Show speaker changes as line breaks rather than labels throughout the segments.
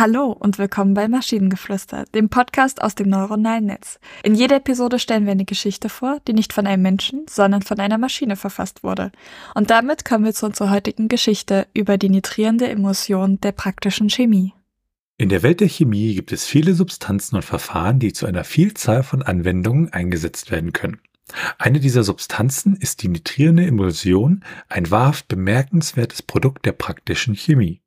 Hallo und willkommen bei Maschinengeflüster, dem Podcast aus dem neuronalen Netz. In jeder Episode stellen wir eine Geschichte vor, die nicht von einem Menschen, sondern von einer Maschine verfasst wurde. Und damit kommen wir zu unserer heutigen Geschichte über die nitrierende Emulsion der praktischen Chemie.
In der Welt der Chemie gibt es viele Substanzen und Verfahren, die zu einer Vielzahl von Anwendungen eingesetzt werden können. Eine dieser Substanzen ist die nitrierende Emulsion, ein wahrhaft bemerkenswertes Produkt der praktischen Chemie.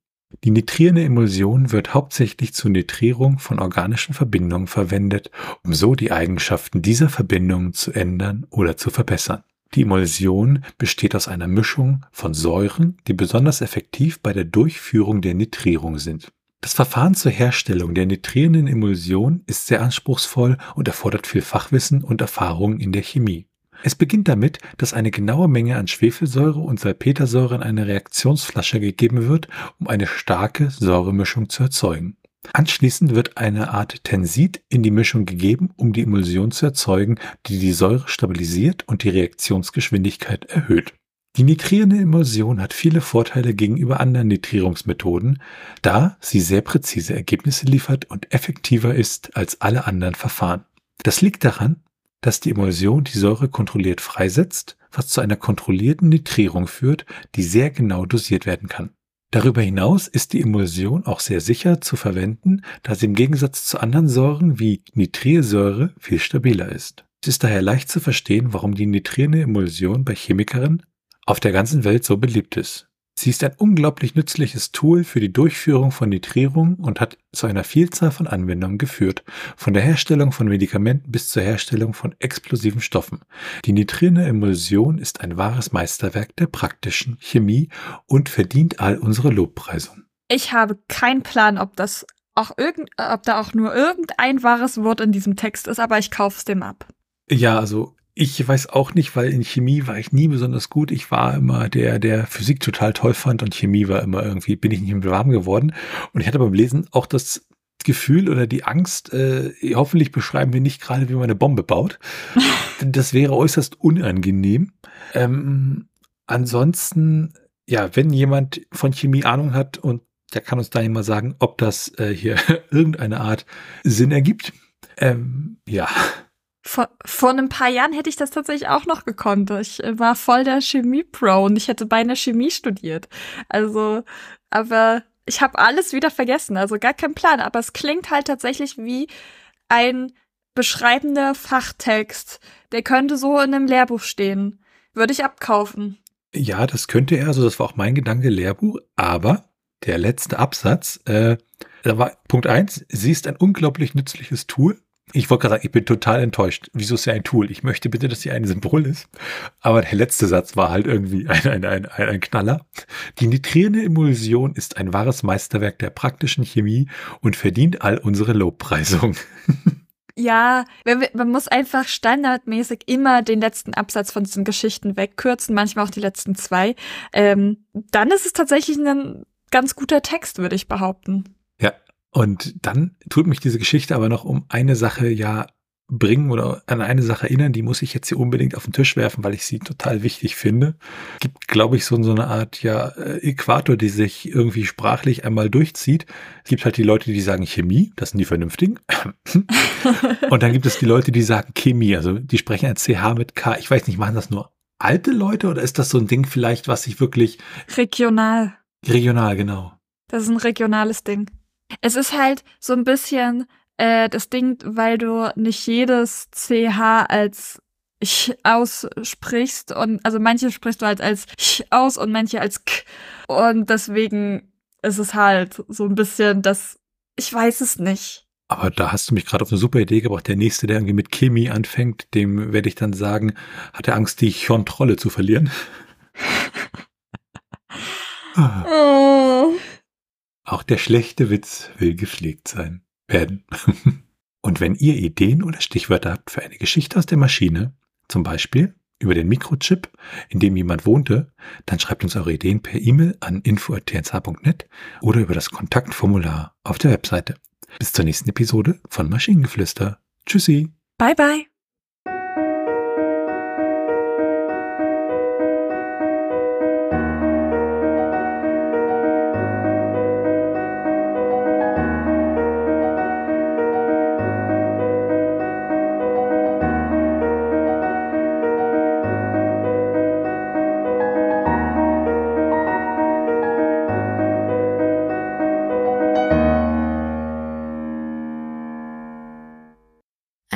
Die nitrierende Emulsion wird hauptsächlich zur Nitrierung von organischen Verbindungen verwendet, um so die Eigenschaften dieser Verbindungen zu ändern oder zu verbessern. Die Emulsion besteht aus einer Mischung von Säuren, die besonders effektiv bei der Durchführung der Nitrierung sind. Das Verfahren zur Herstellung der nitrierenden Emulsion ist sehr anspruchsvoll und erfordert viel Fachwissen und Erfahrung in der Chemie. Es beginnt damit, dass eine genaue Menge an Schwefelsäure und Salpetersäure in eine Reaktionsflasche gegeben wird, um eine starke Säuremischung zu erzeugen. Anschließend wird eine Art Tensid in die Mischung gegeben, um die Emulsion zu erzeugen, die die Säure stabilisiert und die Reaktionsgeschwindigkeit erhöht. Die nitrierende Emulsion hat viele Vorteile gegenüber anderen Nitrierungsmethoden, da sie sehr präzise Ergebnisse liefert und effektiver ist als alle anderen Verfahren. Das liegt daran, dass die Emulsion die Säure kontrolliert freisetzt, was zu einer kontrollierten Nitrierung führt, die sehr genau dosiert werden kann. Darüber hinaus ist die Emulsion auch sehr sicher zu verwenden, da sie im Gegensatz zu anderen Säuren wie Nitrilsäure viel stabiler ist. Es ist daher leicht zu verstehen, warum die nitrierende Emulsion bei Chemikern auf der ganzen Welt so beliebt ist. Sie ist ein unglaublich nützliches Tool für die Durchführung von Nitrierung und hat zu einer Vielzahl von Anwendungen geführt, von der Herstellung von Medikamenten bis zur Herstellung von explosiven Stoffen. Die nitrierende Emulsion ist ein wahres Meisterwerk der praktischen Chemie und verdient all unsere Lobpreisung.
Ich habe keinen Plan, ob das auch irgend, ob da auch nur irgendein wahres Wort in diesem Text ist, aber ich kaufe es dem ab.
Ja, also ich weiß auch nicht, weil in Chemie war ich nie besonders gut. Ich war immer der, der Physik total toll fand und Chemie war immer irgendwie, bin ich nicht mehr warm geworden. Und ich hatte beim Lesen auch das Gefühl oder die Angst, äh, hoffentlich beschreiben wir nicht gerade, wie man eine Bombe baut. das wäre äußerst unangenehm. Ähm, ansonsten, ja, wenn jemand von Chemie Ahnung hat und der kann uns da mal sagen, ob das äh, hier irgendeine Art Sinn ergibt. Ähm, ja.
Vor, vor ein paar Jahren hätte ich das tatsächlich auch noch gekonnt. Ich äh, war voll der Chemie-Pro und ich hätte beinahe Chemie studiert. Also, aber ich habe alles wieder vergessen, also gar kein Plan. Aber es klingt halt tatsächlich wie ein beschreibender Fachtext. Der könnte so in einem Lehrbuch stehen. Würde ich abkaufen.
Ja, das könnte er, also das war auch mein Gedanke, Lehrbuch, aber der letzte Absatz, äh, da war Punkt eins: sie ist ein unglaublich nützliches Tool ich wollte gerade sagen, ich bin total enttäuscht. Wieso ist sie ein Tool? Ich möchte bitte, dass sie ein Symbol ist. Aber der letzte Satz war halt irgendwie ein, ein, ein, ein Knaller. Die nitrierende Emulsion ist ein wahres Meisterwerk der praktischen Chemie und verdient all unsere Lobpreisung.
Ja, man muss einfach standardmäßig immer den letzten Absatz von diesen Geschichten wegkürzen, manchmal auch die letzten zwei. Ähm, dann ist es tatsächlich ein ganz guter Text, würde ich behaupten.
Und dann tut mich diese Geschichte aber noch um eine Sache ja bringen oder an eine Sache erinnern, die muss ich jetzt hier unbedingt auf den Tisch werfen, weil ich sie total wichtig finde. Gibt, glaube ich, so, so eine Art ja äh, Äquator, die sich irgendwie sprachlich einmal durchzieht. Es gibt halt die Leute, die sagen Chemie, das sind die Vernünftigen. Und dann gibt es die Leute, die sagen Chemie, also die sprechen ein CH mit K. Ich weiß nicht, machen das nur alte Leute oder ist das so ein Ding vielleicht, was sich wirklich
regional
regional genau.
Das ist ein regionales Ding. Es ist halt so ein bisschen äh, das Ding, weil du nicht jedes CH als ich aussprichst und also manche sprichst du halt als ich aus und manche als k und deswegen ist es halt so ein bisschen das ich weiß es nicht.
Aber da hast du mich gerade auf eine super Idee gebracht. Der nächste, der irgendwie mit Chemie anfängt, dem werde ich dann sagen, hat er Angst, die Kontrolle zu verlieren. ah. oh. Auch der schlechte Witz will gepflegt sein werden. Und wenn ihr Ideen oder Stichwörter habt für eine Geschichte aus der Maschine, zum Beispiel über den Mikrochip, in dem jemand wohnte, dann schreibt uns eure Ideen per E-Mail an info.tnsh.net oder über das Kontaktformular auf der Webseite. Bis zur nächsten Episode von Maschinengeflüster. Tschüssi.
Bye bye.